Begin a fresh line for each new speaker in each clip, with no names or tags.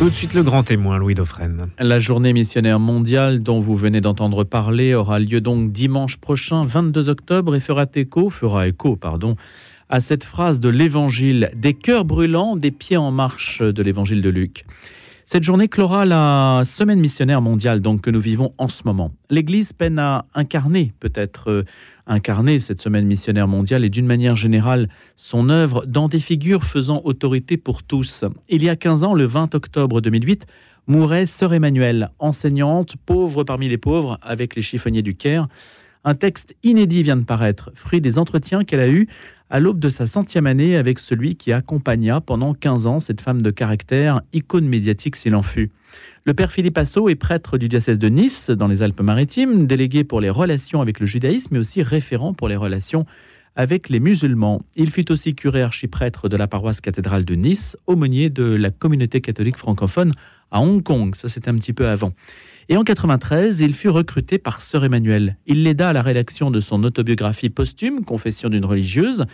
Tout de suite le grand témoin, Louis Dauphren.
La journée missionnaire mondiale dont vous venez d'entendre parler aura lieu donc dimanche prochain, 22 octobre, et fera écho, fera écho, pardon, à cette phrase de l'Évangile des cœurs brûlants, des pieds en marche de l'Évangile de Luc. Cette journée clora la semaine missionnaire mondiale donc que nous vivons en ce moment. L'Église peine à incarner peut-être euh, incarner cette semaine missionnaire mondiale et d'une manière générale son œuvre dans des figures faisant autorité pour tous. Il y a 15 ans, le 20 octobre 2008, mourait Sœur Emmanuelle, enseignante, pauvre parmi les pauvres, avec les chiffonniers du Caire. Un texte inédit vient de paraître, fruit des entretiens qu'elle a eus à l'aube de sa centième année avec celui qui accompagna pendant 15 ans cette femme de caractère, icône médiatique s'il en fut. Le père Philippe Assot est prêtre du diocèse de Nice, dans les Alpes-Maritimes, délégué pour les relations avec le judaïsme, mais aussi référent pour les relations avec les musulmans. Il fut aussi curé archiprêtre de la paroisse cathédrale de Nice, aumônier de la communauté catholique francophone à Hong Kong. Ça, c'était un petit peu avant. Et en 93, il fut recruté par Sœur Emmanuel. Il l'aida à la rédaction de son autobiographie posthume, Confession d'une religieuse,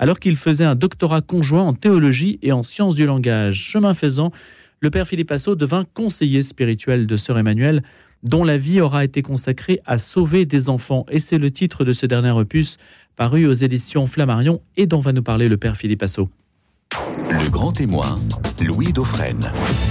alors qu'il faisait un doctorat conjoint en théologie et en sciences du langage. Chemin faisant, le père Philippe Assot devint conseiller spirituel de sœur Emmanuel, dont la vie aura été consacrée à sauver des enfants. Et c'est le titre de ce dernier opus, paru aux éditions Flammarion, et dont va nous parler le père Philippe Assot.
Le grand témoin, Louis Dauphren.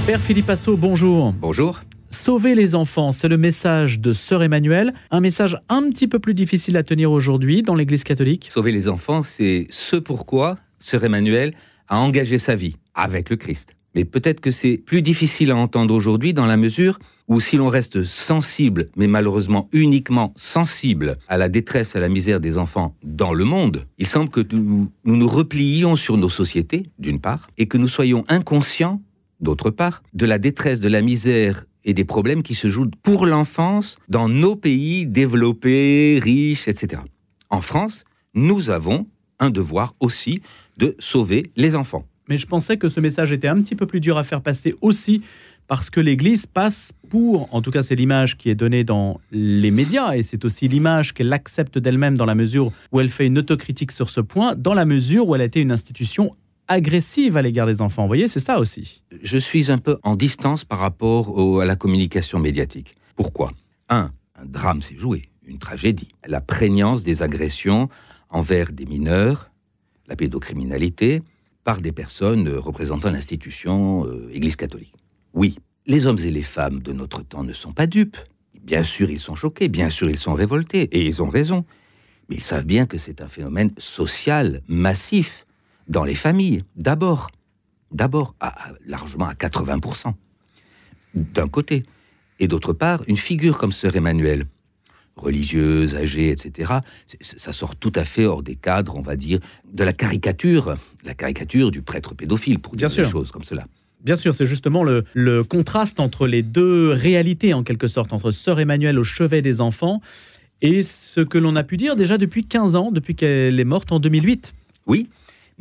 Père Philippe Assot, bonjour.
Bonjour.
Sauver les enfants, c'est le message de Sœur Emmanuel, un message un petit peu plus difficile à tenir aujourd'hui dans l'Église catholique.
Sauver les enfants, c'est ce pourquoi Sœur Emmanuel a engagé sa vie avec le Christ. Mais peut-être que c'est plus difficile à entendre aujourd'hui dans la mesure où si l'on reste sensible, mais malheureusement uniquement sensible à la détresse, à la misère des enfants dans le monde, il semble que nous nous, nous replions sur nos sociétés, d'une part, et que nous soyons inconscients, d'autre part, de la détresse, de la misère et des problèmes qui se jouent pour l'enfance dans nos pays développés, riches, etc. En France, nous avons un devoir aussi de sauver les enfants
mais je pensais que ce message était un petit peu plus dur à faire passer aussi parce que l'Église passe pour, en tout cas c'est l'image qui est donnée dans les médias, et c'est aussi l'image qu'elle accepte d'elle-même dans la mesure où elle fait une autocritique sur ce point, dans la mesure où elle a été une institution agressive à l'égard des enfants. Vous voyez, c'est ça aussi.
Je suis un peu en distance par rapport à la communication médiatique. Pourquoi? Un, un drame s'est joué, une tragédie. La prégnance des agressions envers des mineurs, la pédocriminalité, par des personnes euh, représentant l'institution euh, Église catholique. Oui, les hommes et les femmes de notre temps ne sont pas dupes. Bien sûr, ils sont choqués, bien sûr, ils sont révoltés, et ils ont raison. Mais ils savent bien que c'est un phénomène social, massif, dans les familles, d'abord. D'abord, largement à 80%. D'un côté. Et d'autre part, une figure comme Sœur Emmanuel, religieuse, âgée, etc., ça sort tout à fait hors des cadres, on va dire, de la caricature, la caricature du prêtre pédophile, pour dire des choses comme cela.
Bien sûr, c'est justement le, le, contraste entre les deux réalités, en quelque sorte, entre Sœur Emmanuelle au chevet des enfants et ce que l'on a pu dire déjà depuis 15 ans, depuis qu'elle est morte en 2008.
Oui,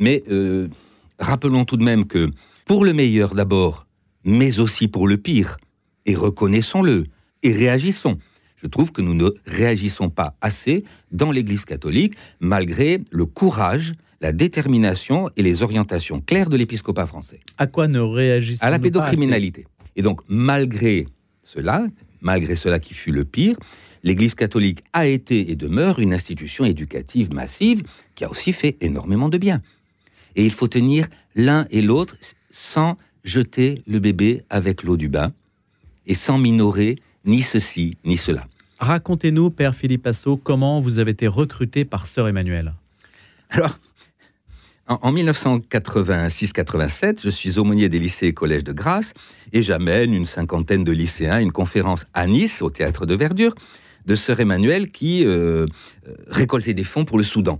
mais euh, rappelons tout de même que pour le meilleur d'abord, mais aussi pour le pire, et reconnaissons-le, et réagissons je trouve que nous ne réagissons pas assez dans l'Église catholique, malgré le courage, la détermination et les orientations claires de l'épiscopat français.
À quoi ne réagissons-nous
À la pédocriminalité. Et donc, malgré cela, malgré cela qui fut le pire, l'Église catholique a été et demeure une institution éducative massive qui a aussi fait énormément de bien. Et il faut tenir l'un et l'autre sans jeter le bébé avec l'eau du bain et sans minorer ni ceci ni cela.
Racontez-nous, Père Philippe Assot, comment vous avez été recruté par Sœur Emmanuel.
Alors, en, 1986-87, je suis aumônier des lycées et collèges de Grasse et j'amène une cinquantaine de lycéens à une conférence à Nice, au théâtre de Verdure, de Sœur Emmanuel qui euh, euh, récoltait des fonds pour le Soudan.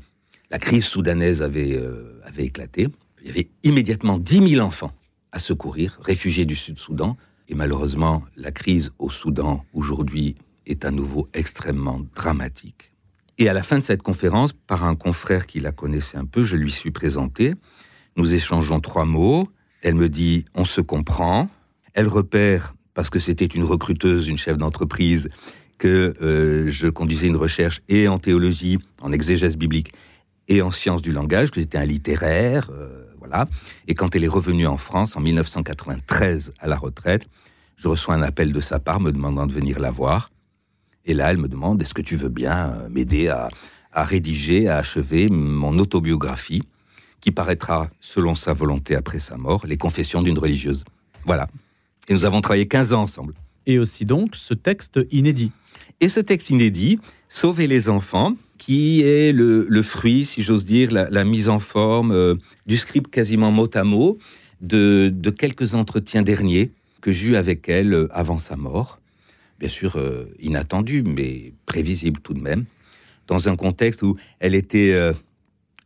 La crise soudanaise avait, euh, avait éclaté. Il y avait immédiatement 10 000 enfants à secourir, réfugiés du Sud-Soudan. Et malheureusement, la crise au Soudan aujourd'hui est à nouveau extrêmement dramatique. Et à la fin de cette conférence, par un confrère qui la connaissait un peu, je lui suis présenté. Nous échangeons trois mots. Elle me dit on se comprend. Elle repère, parce que c'était une recruteuse, une chef d'entreprise, que euh, je conduisais une recherche et en théologie, en exégèse biblique, et en sciences du langage, que j'étais un littéraire, euh, voilà. Et quand elle est revenue en France en 1993 à la retraite, je reçois un appel de sa part me demandant de venir la voir. Et là, elle me demande est-ce que tu veux bien euh, m'aider à, à rédiger, à achever mon autobiographie, qui paraîtra, selon sa volonté après sa mort, Les Confessions d'une religieuse. Voilà. Et nous avons travaillé 15 ans ensemble.
Et aussi donc ce texte inédit.
Et ce texte inédit, Sauver les enfants, qui est le, fruit, si j'ose dire, la, mise en forme euh, du script quasiment mot à mot de, quelques entretiens derniers que eu avec elle euh, avant sa mort. Bien sûr, euh, inattendu, mais prévisible tout de même, dans un contexte où elle était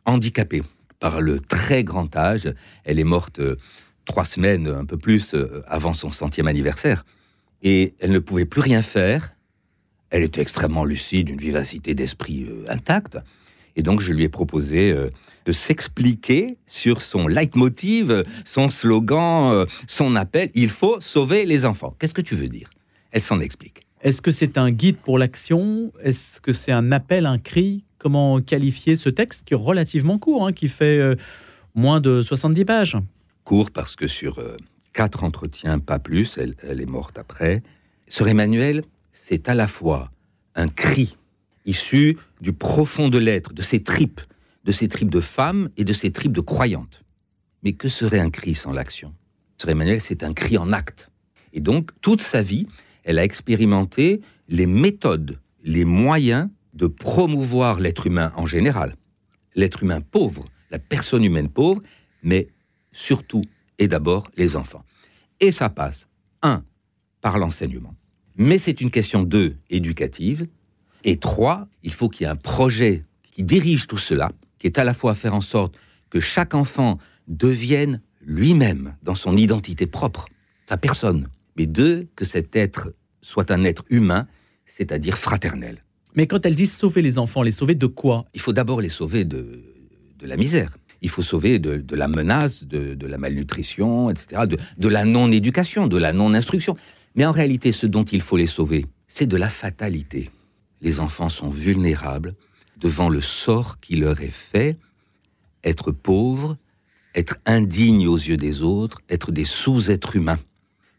handicapée par le très grand âge. Elle est morte trois semaines, un peu plus, avant son centième anniversaire. Et elle ne pouvait plus rien faire. Elle était extrêmement lucide, une vivacité d'esprit euh, intacte. Et donc, je lui ai proposé euh, de s'expliquer sur son leitmotiv, son slogan, euh, son appel. Il faut sauver les enfants. Qu'est-ce que tu veux dire? Elle s'en explique.
Est-ce que c'est un guide pour l'action? Est-ce que c'est un appel, un cri? Comment qualifier ce texte qui est relativement court, hein, qui fait euh, moins de 70 pages?
Court parce que sur quatre entretiens, pas plus, elle, elle est morte après. Sœur Emmanuel, c'est à la fois un cri issu du profond de l'être, de ses tripes, de ses tripes de femme et de ses tripes de croyante. Mais que serait un cri sans l'action? Sœur Emmanuel, c'est un cri en acte. Et donc, toute sa vie, elle a expérimenté les méthodes, les moyens de promouvoir l'être humain en général. L'être humain pauvre, la personne humaine pauvre, mais surtout et d'abord les enfants. Et ça passe, un, par l'enseignement. Mais c'est une question, deux, éducative. Et trois, il faut qu'il y ait un projet qui dirige tout cela, qui est à la fois à faire en sorte que chaque enfant devienne lui-même dans son identité propre, sa personne. Mais deux, que cet être soit un être humain, c'est-à-dire fraternel.
Mais quand elle dit sauver les enfants, les sauver de quoi?
Il faut d'abord les sauver de, de la misère. Il faut sauver de, de la menace, de, de, la malnutrition, etc., de, de la non-éducation, de la non-instruction. Mais en réalité, ce dont il faut les sauver, c'est de la fatalité. Les enfants sont vulnérables devant le sort qui leur est fait, être pauvres, être indignes aux yeux des autres, être des sous-êtres humains,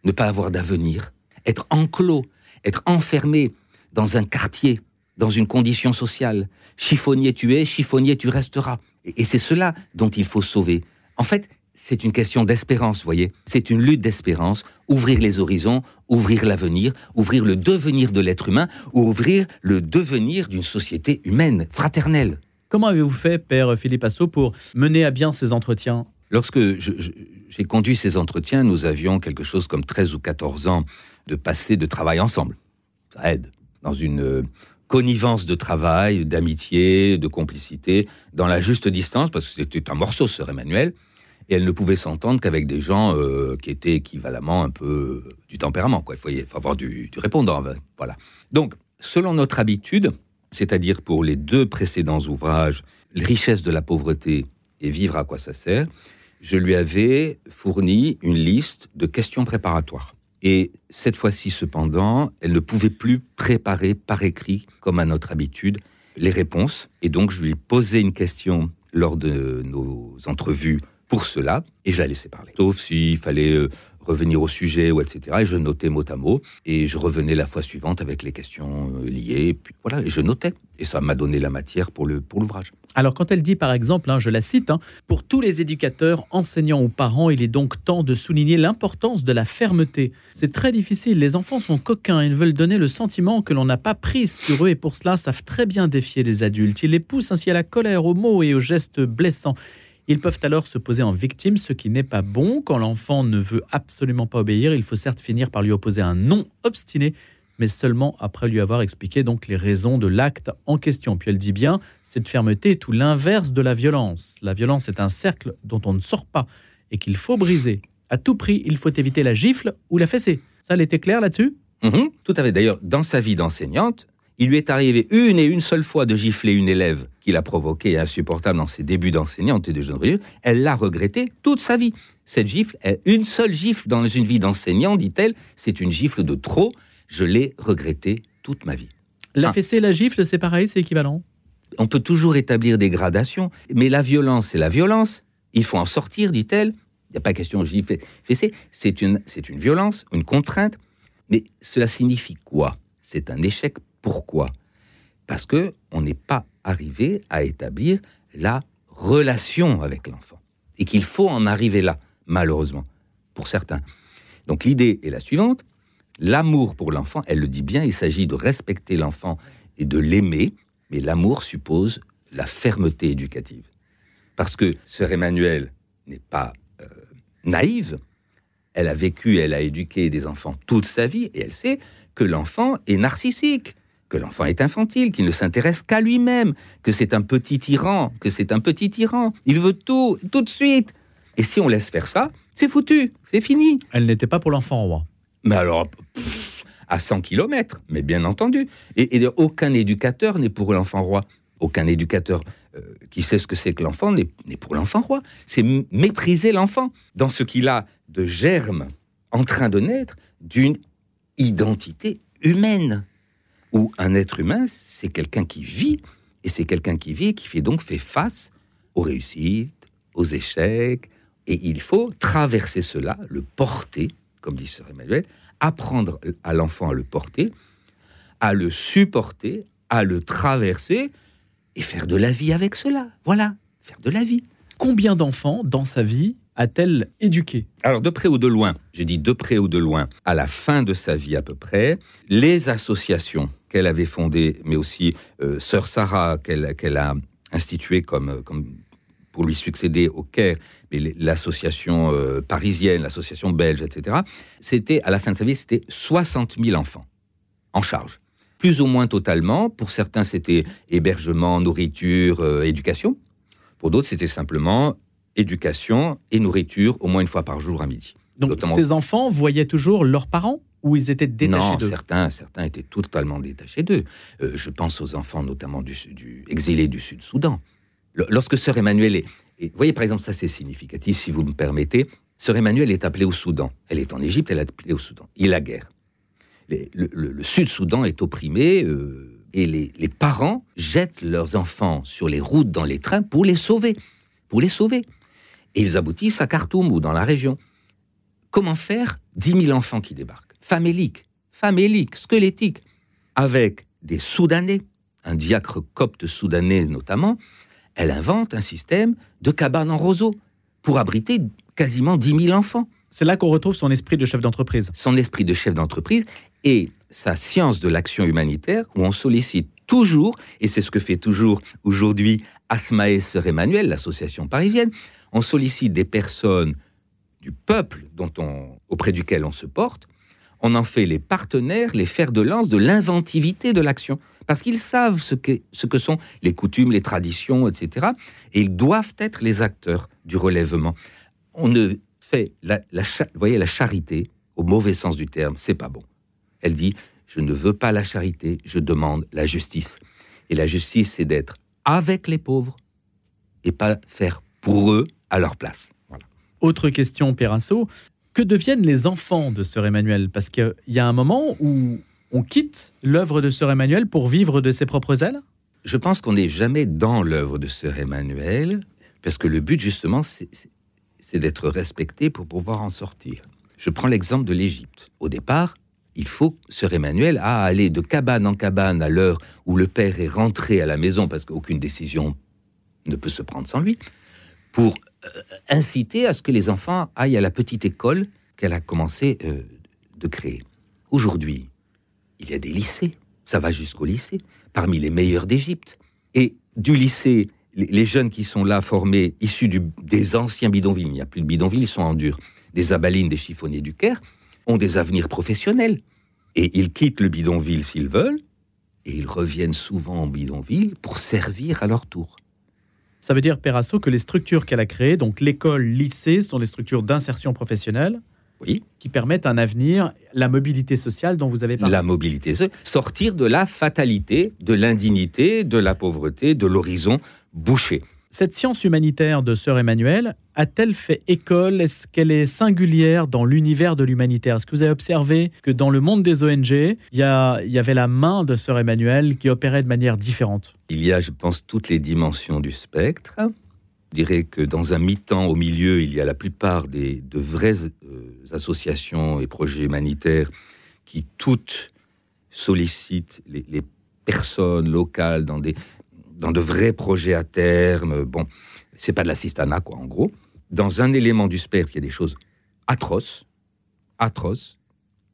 ne pas avoir d'avenir, être enclos, être enfermé dans un quartier, dans une condition sociale. Chiffonnier tu es, chiffonnier tu resteras. Et, c'est cela dont il faut sauver. En fait, c'est une question d'espérance, voyez. C'est une lutte d'espérance. Ouvrir les horizons, ouvrir l'avenir, ouvrir le devenir de l'être humain, ouvrir le devenir d'une société humaine, fraternelle.
Comment avez-vous fait, Père Philippe Assot, pour mener à bien ces entretiens?
Lorsque j'ai conduit ces entretiens, nous avions quelque chose comme 13 ou 14 ans de passé de travail ensemble. Ça aide. Dans une euh, connivence de travail, d'amitié, de complicité, dans la juste distance, parce que c'était un morceau, sœur Emmanuel, et elle ne pouvait s'entendre qu'avec des gens euh, qui étaient équivalemment un peu euh, du tempérament. Quoi. Il, faut, avoir du, du répondant. Voilà. Donc, selon notre habitude, c'est-à-dire pour les deux précédents ouvrages, Les richesses de la pauvreté et Vivre à quoi ça sert, je lui avais fourni une liste de questions préparatoires. Et cette fois-ci, cependant, elle ne pouvait plus préparer par écrit, comme à notre habitude, les réponses. Et donc, je lui posais une question lors de nos entrevues pour cela, et je la laissais parler. Sauf s'il fallait euh, revenir au sujet, ou etc. Et je notais mot à mot, et je revenais la fois suivante avec les questions euh, liées, et puis voilà, et je notais. Et ça m'a donné la matière pour pour l'ouvrage.
Alors quand elle dit par exemple, hein, je la cite, hein, pour tous les éducateurs, enseignants ou parents, il est donc temps de souligner l'importance de la fermeté. C'est très difficile, les enfants sont coquins, ils veulent donner le sentiment que l'on n'a pas prise sur eux et pour cela savent très bien défier les adultes. Ils les poussent ainsi à la colère, aux mots et aux gestes blessants. Ils peuvent alors se poser en victime, ce qui n'est pas bon. Quand l'enfant ne veut absolument pas obéir, il faut certes finir par lui opposer un non obstiné, mais seulement après lui avoir expliqué donc les raisons de l'acte en question. Puis elle dit bien, cette fermeté est tout l'inverse de la violence. La violence est un cercle dont on ne sort pas et qu'il faut briser. À tout prix, il faut éviter la gifle ou la fessée. Ça, elle était claire là-dessus?
Mmh, Tout à fait. D'ailleurs, dans sa vie d'enseignante, il lui est arrivé une et une seule fois de gifler une élève qui l'a provoqué insupportable dans ses débuts d'enseignante et de jeune religieux. Elle l'a regretté toute sa vie. Cette gifle, une seule gifle dans une vie d'enseignant, dit-elle, c'est une gifle de trop. Je l'ai regretté toute ma vie.
La ah. fessée et la gifle, c'est pareil, c'est équivalent?
On peut toujours établir des gradations, mais la violence, c'est la violence. Il faut en sortir, dit-elle. Il n'y a pas question de fessé. C'est une, c'est une violence, une contrainte. Mais cela signifie quoi? C'est un échec. Pourquoi? Parce que on n'est pas arrivé à établir la relation avec l'enfant. Et qu'il faut en arriver là, malheureusement, pour certains. Donc l'idée est la suivante. L'amour pour l'enfant, elle le dit bien, il s'agit de respecter l'enfant et de l'aimer, mais l'amour suppose la fermeté éducative. Parce que sœur Emmanuel n'est pas euh, naïve, elle a vécu, elle a éduqué des enfants toute sa vie, et elle sait que l'enfant est narcissique, que l'enfant est infantile, qu'il ne s'intéresse qu'à lui-même, que c'est un petit tyran, que c'est un petit tyran. Il veut tout, tout de suite. Et si on laisse faire ça, c'est foutu, c'est fini.
Elle n'était pas pour l'enfant roi.
Mais alors, à 100 km, mais bien entendu. Et, aucun éducateur n'est pour l'enfant roi. Aucun éducateur euh, qui sait ce que c'est que l'enfant n'est pour l'enfant roi. C'est mépriser l'enfant dans ce qu'il a de germe en train de naître d'une identité humaine. Où un être humain, c'est quelqu'un qui vit, et c'est quelqu'un qui vit et qui fait donc fait face aux réussites, aux échecs, et il faut traverser cela, le porter, comme dit Sœur Emmanuel, apprendre à l'enfant à le porter, à le supporter, à le traverser et faire de la vie avec cela. Voilà, faire de la vie.
Combien d'enfants dans sa vie a-t-elle éduqué
Alors, de près ou de loin, je dis de près ou de loin, à la fin de sa vie à peu près, les associations qu'elle avait fondées, mais aussi euh, Sœur Sarah qu'elle a instituée comme, comme pour lui succéder au Caire, mais l'association euh, parisienne, l'association belge, etc., c'était, à la fin de sa vie, c'était 60 000 enfants en charge. Plus ou moins totalement. Pour certains, c'était hébergement, nourriture, euh, éducation. Pour d'autres, c'était simplement éducation et nourriture au moins une fois par jour à midi.
Donc ces enfants voyaient toujours leurs parents ou ils étaient détachés d'eux?
Non, certains, certains étaient totalement détachés d'eux. Euh, je pense aux enfants notamment du, du exilés du Sud-Soudan. Lorsque sœur Emmanuel est... Et, voyez, par exemple, ça c'est significatif, si vous me permettez. Sœur Emmanuel est appelée au Soudan. Elle est en Égypte, elle est appelée au Soudan. Il y a la guerre. le, Sud-Soudan est opprimé euh, et les, les, parents jettent leurs enfants sur les routes, dans les trains, pour les sauver. Pour les sauver. Et ils aboutissent à Khartoum ou dans la région. Comment faire 10 000 enfants qui débarquent? Faméliques, faméliques, squelettiques, avec des Soudanais, un diacre copte soudanais notamment, elle invente un système de cabanes en roseau pour abriter quasiment 10 000 enfants.
C'est là qu'on retrouve son esprit de chef d'entreprise.
Son esprit de chef d'entreprise et sa science de l'action humanitaire, où on sollicite toujours, et c'est ce que fait toujours aujourd'hui Asmae Sœur Emmanuel, l'association parisienne, on sollicite des personnes du peuple dont on, auprès duquel on se porte, on en fait les partenaires, les fers de lance de l'inventivité de l'action parce qu'ils savent ce que, ce que sont les coutumes, les traditions, etc. Et ils doivent être les acteurs du relèvement. On ne fait la, voyez, la charité au mauvais sens du terme, c'est pas bon. Elle dit je ne veux pas la charité, je demande la justice. Et la justice, c'est d'être avec les pauvres et pas faire pour eux à leur place.
Autre question, Pérasso. Que deviennent les enfants de Sœur Emmanuel? Parce qu'il y a un moment où on quitte l'œuvre de Sœur Emmanuel pour vivre de ses propres ailes?
Je pense qu'on n'est jamais dans l'œuvre de Sœur Emmanuel, parce que le but justement, c'est d'être respecté pour pouvoir en sortir. Je prends l'exemple de l'Égypte. Au départ, il faut, Sœur Emmanuel, à aller de cabane en cabane à l'heure où le père est rentré à la maison, parce qu'aucune décision ne peut se prendre sans lui, pour inciter à ce que les enfants aillent à la petite école qu'elle a commencé euh, de créer. Aujourd'hui, il y a des lycées. Ça va jusqu'au lycée, parmi les meilleurs d'Égypte. Et du lycée, les, jeunes qui sont là formés, issus des anciens bidonvilles, il n'y a plus de bidonvilles, ils sont en dur, des abalines, des chiffonniers du Caire, ont des avenirs professionnels. Et ils quittent le bidonville s'ils veulent, et ils reviennent souvent en bidonville pour servir à leur tour.
Ça veut dire, Perasso, que les structures qu'elle a créées, donc l'école, lycée, sont des structures d'insertion professionnelle
oui.
qui permettent un avenir, la mobilité sociale dont vous avez parlé.
La mobilité, sortir de la fatalité, de l'indignité, de la pauvreté, de l'horizon bouché.
Cette science humanitaire de Sœur Emmanuel a-t-elle fait école? Est-ce qu'elle est singulière dans l'univers de l'humanitaire? Est-ce que vous avez observé que dans le monde des ONG, il y, a- il y avait la main de Sœur Emmanuel qui opérait de manière différente?
Il y a, je pense, toutes les dimensions du spectre. Je dirais que dans un mi-temps, au milieu, il y a la plupart des, de vraies euh, associations et projets humanitaires qui toutes sollicitent les, les personnes locales dans, des, dans de vrais projets à terme. Bon, c'est pas de l'assistanat, quoi, en gros. Dans un élément du spectre, il y a des choses atroces, atroces,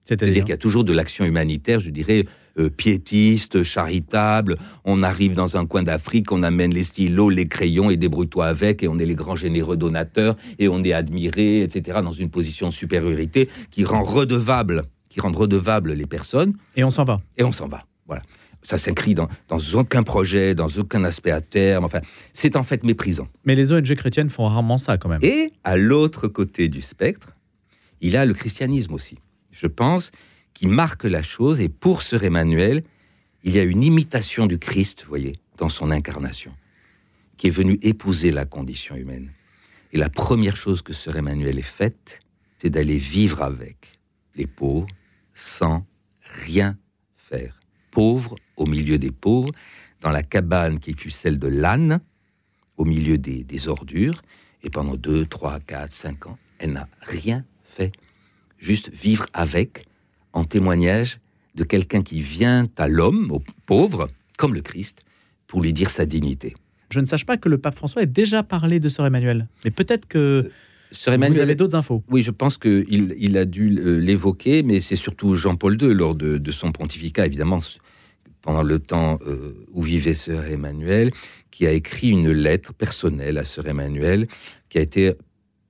c'est-à-dire qu'il y a toujours de l'action humanitaire, je dirais, euh, piétiste, charitable. On arrive dans un coin d'Afrique, on amène les stylos, les crayons et débrouille-toi avec, et on est les grands généreux donateurs, et on est admiré, etc., dans une position de supériorité qui rend redevable, qui rend redevables les personnes,
Et on s'en va.
et on s'en va. Voilà. Ça s'inscrit dans, dans aucun projet, dans aucun aspect à terme. Enfin, c'est en fait méprisant.
Mais les ONG chrétiennes font rarement ça quand même.
Et à l'autre côté du spectre, il y a le christianisme aussi. Je pense qui marque la chose. Et pour Sœur Emmanuel, il y a une imitation du Christ, vous voyez, dans son incarnation, qui est venu épouser la condition humaine. Et la première chose que Sœur Emmanuel ait faite, c'est d'aller vivre avec les pauvres sans rien faire. Pauvre au milieu des pauvres, dans la cabane qui fut celle de l'âne, au milieu des, des ordures, et pendant 2, 3, 4, 5 ans, elle n'a rien fait. Juste vivre avec, en témoignage de quelqu'un qui vient à l'homme, au pauvre, comme le Christ, pour lui dire sa dignité.
Je ne sache pas que le pape François ait déjà parlé de Sœur Emmanuel. Mais peut-être que
Sœur
vous
Emmanuel,
avez d'autres infos.
oui, je pense qu'il il a dû euh, l'évoquer, mais c'est surtout Jean-Paul II, lors de, de son pontificat, évidemment, pendant le temps euh, où vivait Sœur Emmanuel, qui a écrit une lettre personnelle à Sœur Emmanuel, qui a été,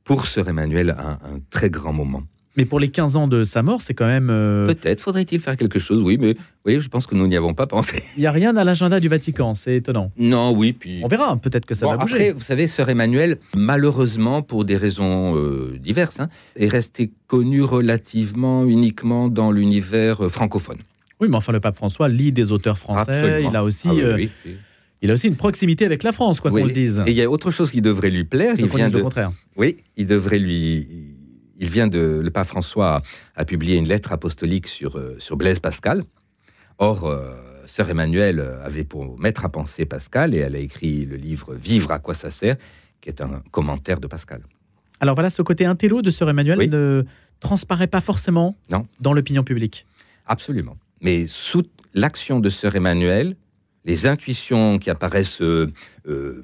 pour Sœur Emmanuel, un, un très grand moment.
Mais pour les 15 ans de sa mort, c'est quand même. euh,
Peut-être faudrait-il faire quelque chose, oui, mais oui, je pense que nous n'y avons pas pensé.
Il n'y a rien à l'agenda du Vatican, c'est étonnant.
Non, oui, puis.
On verra, peut-être que ça
Bon,
va bouger.
après, vous savez, Sœur Emmanuel, malheureusement, pour des raisons euh, diverses, hein, est restée connue relativement uniquement dans l'univers francophone.
Oui, mais enfin, le pape François lit des auteurs français.
Absolument.
Il a aussi,
Ah oui,
euh,
oui, oui.
il a aussi une proximité avec la France, quoi qu'on le dise.
Et il y a autre chose qui devrait lui plaire. Il vient
dise le
de,
contraire.
oui, il devrait lui. Il vient de. Le pape François a, a publié une lettre apostolique sur, euh, sur Blaise Pascal. Or, euh, Sœur Emmanuel avait pour maître à penser Pascal et elle a écrit le livre Vivre à quoi ça sert, qui est un commentaire de Pascal.
Alors voilà, ce côté intello de Sœur Emmanuel ne transparaît pas forcément
Non.
dans l'opinion publique.
Absolument. Mais sous l'action de Sœur Emmanuel, les intuitions qui apparaissent euh, euh,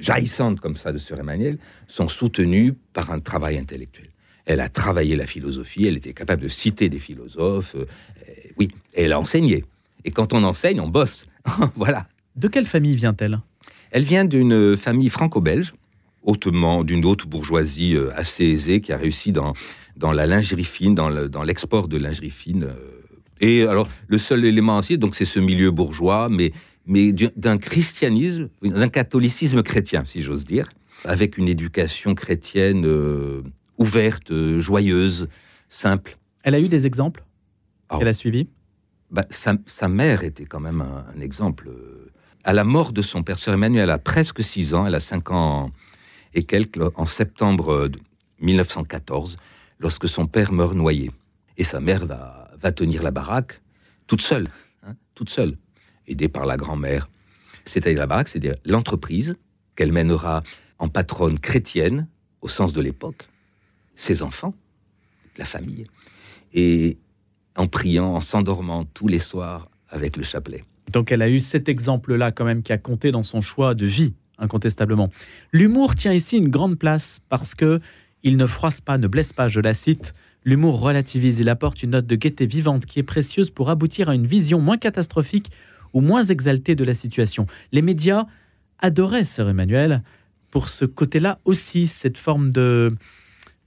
jaillissantes comme ça de Sœur Emmanuel sont soutenues par un travail intellectuel. Elle a travaillé la philosophie, elle était capable de citer des philosophes, euh, oui, et elle a enseigné. Et quand on enseigne, on bosse. voilà.
De quelle famille vient-elle?
Elle vient d'une famille franco-belge, hautement, d'une haute bourgeoisie assez aisée, qui a réussi dans, dans la lingerie fine, dans le- dans l'export de lingerie fine. Et alors, le seul élément aussi, donc c'est ce milieu bourgeois, mais, mais du- d'un christianisme, d'un catholicisme chrétien, si j'ose dire, avec une éducation chrétienne euh, ouverte, euh, joyeuse, simple.
Elle a eu des exemples
Ah.
qu'elle a suivis?
Bah, sa, sa mère était quand même un, un exemple. euh, À la mort de son père, Sœur Emmanuel a presque 6 ans, elle a 5 ans et quelques, en septembre de 1914, lorsque son père meurt noyé. Et sa mère va, va tenir la baraque toute seule, hein, toute seule, aidée par la grand-mère. C'est-à-dire la baraque, c'est-à-dire l'entreprise qu'elle mènera en patronne chrétienne, au sens de l'époque, ses enfants, la famille, et en priant, en s'endormant tous les soirs avec le chapelet.
Donc elle a eu cet exemple-là quand même qui a compté dans son choix de vie, incontestablement. L'humour tient ici une grande place parce que il ne froisse pas, ne blesse pas, je la cite. L'humour relativise, il apporte une note de gaieté vivante qui est précieuse pour aboutir à une vision moins catastrophique ou moins exaltée de la situation. Les médias adoraient Sœur Emmanuel pour ce côté-là aussi, cette forme de,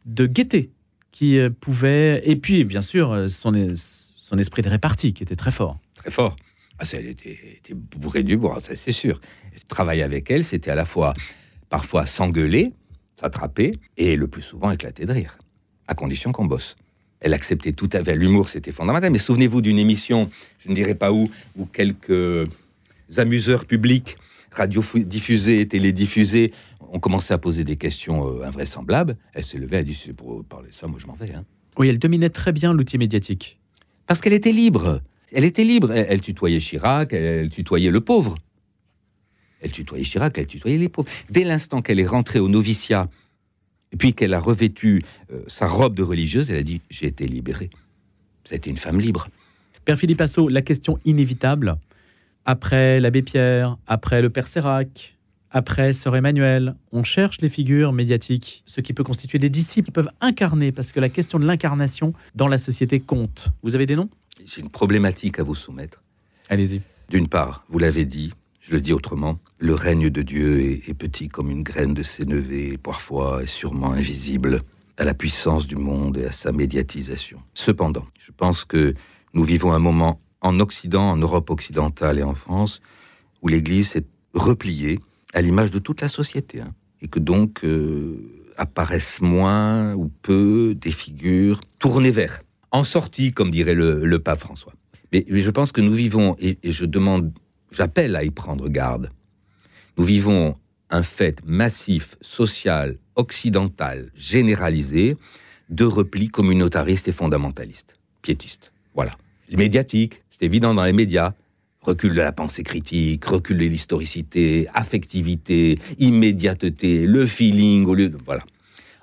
de gaieté qui euh, pouvait... Et puis, bien sûr, euh, son, son esprit de répartie qui était très fort.
Très fort. Ah, elle était, était bourrée du bois, ça c'est sûr. Travailler avec elle, c'était à la fois parfois s'engueuler, s'attraper, et le plus souvent éclater de rire, à condition qu'on bosse. Elle acceptait tout à fait. L'humour, c'était fondamental. Mais souvenez-vous d'une émission, je ne dirais pas où, où quelques amuseurs publics radiodiffusée, télédiffusée. On commençait à poser des questions euh, invraisemblables. Elle s'est levée, elle a dit pour parler de ça, moi je m'en vais. hein.
Oui, elle dominait très bien l'outil médiatique.
Parce qu'elle était libre. Elle était libre. Elle, elle tutoyait Chirac, elle, elle tutoyait le pauvre. Elle tutoyait Chirac, elle tutoyait les pauvres. Dès l'instant qu'elle est rentrée au noviciat, et puis qu'elle a revêtu euh, sa robe de religieuse, elle a dit J'ai été libérée. C'était une femme libre.
Père Philippe Assot, la question inévitable, après l'abbé Pierre, après le Père Sérac, après Sœur Emmanuel, on cherche les figures médiatiques, ce qui peut constituer des disciples qui peuvent incarner, parce que la question de l'incarnation dans la société compte. Vous avez des noms?
J'ai une problématique à vous soumettre.
Allez-y.
D'une part, vous l'avez dit, je le dis autrement, le règne de Dieu est, petit comme une graine de sénévé, parfois et sûrement invisible à la puissance du monde et à sa médiatisation. Cependant, je pense que nous vivons un moment en Occident, en Europe occidentale et en France, où l'Église s'est repliée à l'image de toute la société, hein, et que donc euh, apparaissent moins ou peu des figures tournées vers, en sortie, comme dirait le, pape François. Mais, je pense que nous vivons, et je demande, j'appelle à y prendre garde, nous vivons un fait massif, social, occidental, généralisé, de repli communautariste et fondamentaliste, piétiste. Voilà. Les médiatiques, c'est évident dans les médias, recul de la pensée critique, recul de l'historicité, affectivité, immédiateté, le feeling au lieu de... Voilà.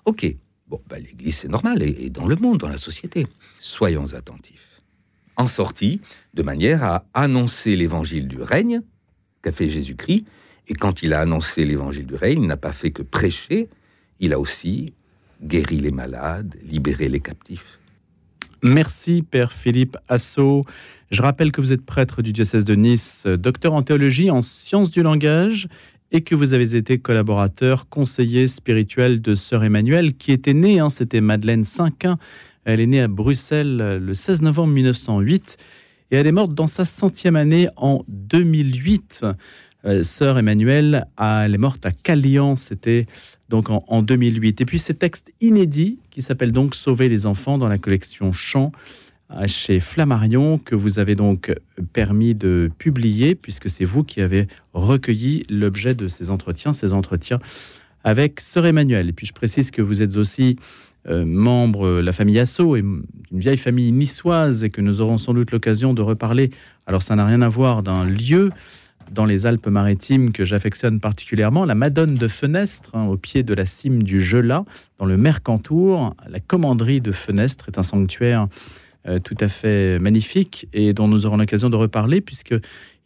Ok, bon, ben, l'Église c'est normal, et dans le monde, dans la société. Soyons attentifs. En sortie, de manière à annoncer l'évangile du règne qu'a fait Jésus-Christ, et quand il a annoncé l'évangile du règne, il n'a pas fait que prêcher, il a aussi guéri les malades, libéré les captifs.
Merci, Père Philippe Assot. Je rappelle que vous êtes prêtre du diocèse de Nice, docteur en théologie, en sciences du langage, et que vous avez été collaborateur, conseiller spirituel de Sœur Emmanuel, qui était née, hein, c'était Madeleine Cinquin. Elle est née à Bruxelles le 16 novembre 1908 et elle est morte dans sa centième année en 2008. Euh, Sœur Emmanuel, ah, elle est morte à Callian, c'était donc en, en 2008. Et puis ces textes inédits qui s'appellent donc Sauver les enfants dans la collection Chants euh, chez Flammarion que vous avez donc permis de publier puisque c'est vous qui avez recueilli l'objet de ces entretiens, ces entretiens avec Sœur Emmanuel. Et puis je précise que vous êtes aussi euh, membre de la famille Asso, et une vieille famille niçoise, et que nous aurons sans doute l'occasion de reparler. Alors ça n'a rien à voir d'un lieu dans les Alpes-Maritimes que j'affectionne particulièrement, la Madone de Fenestre, hein, au pied de la cime du Gelat, dans le Mercantour. La commanderie de Fenestre est un sanctuaire euh, tout à fait magnifique et dont nous aurons l'occasion de reparler puisque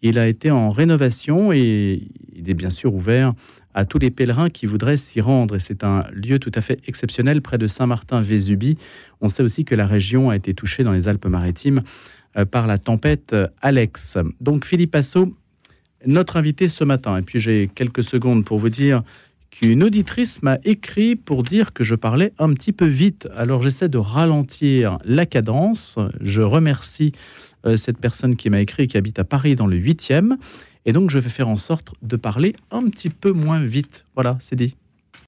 il a été en rénovation et il est bien sûr ouvert à tous les pèlerins qui voudraient s'y rendre. Et c'est un lieu tout à fait exceptionnel près de Saint-Martin-Vésubie. On sait aussi que la région a été touchée dans les Alpes-Maritimes euh, par la tempête euh, Alex. Donc Philippe Assot, notre invité ce matin. Et puis j'ai quelques secondes pour vous dire qu'une auditrice m'a écrit pour dire que je parlais un petit peu vite. Alors j'essaie de ralentir la cadence. Je remercie euh, cette personne qui m'a écrit qui habite à Paris dans le 8e. Et donc je vais faire en sorte de parler un petit peu moins vite. Voilà, c'est dit.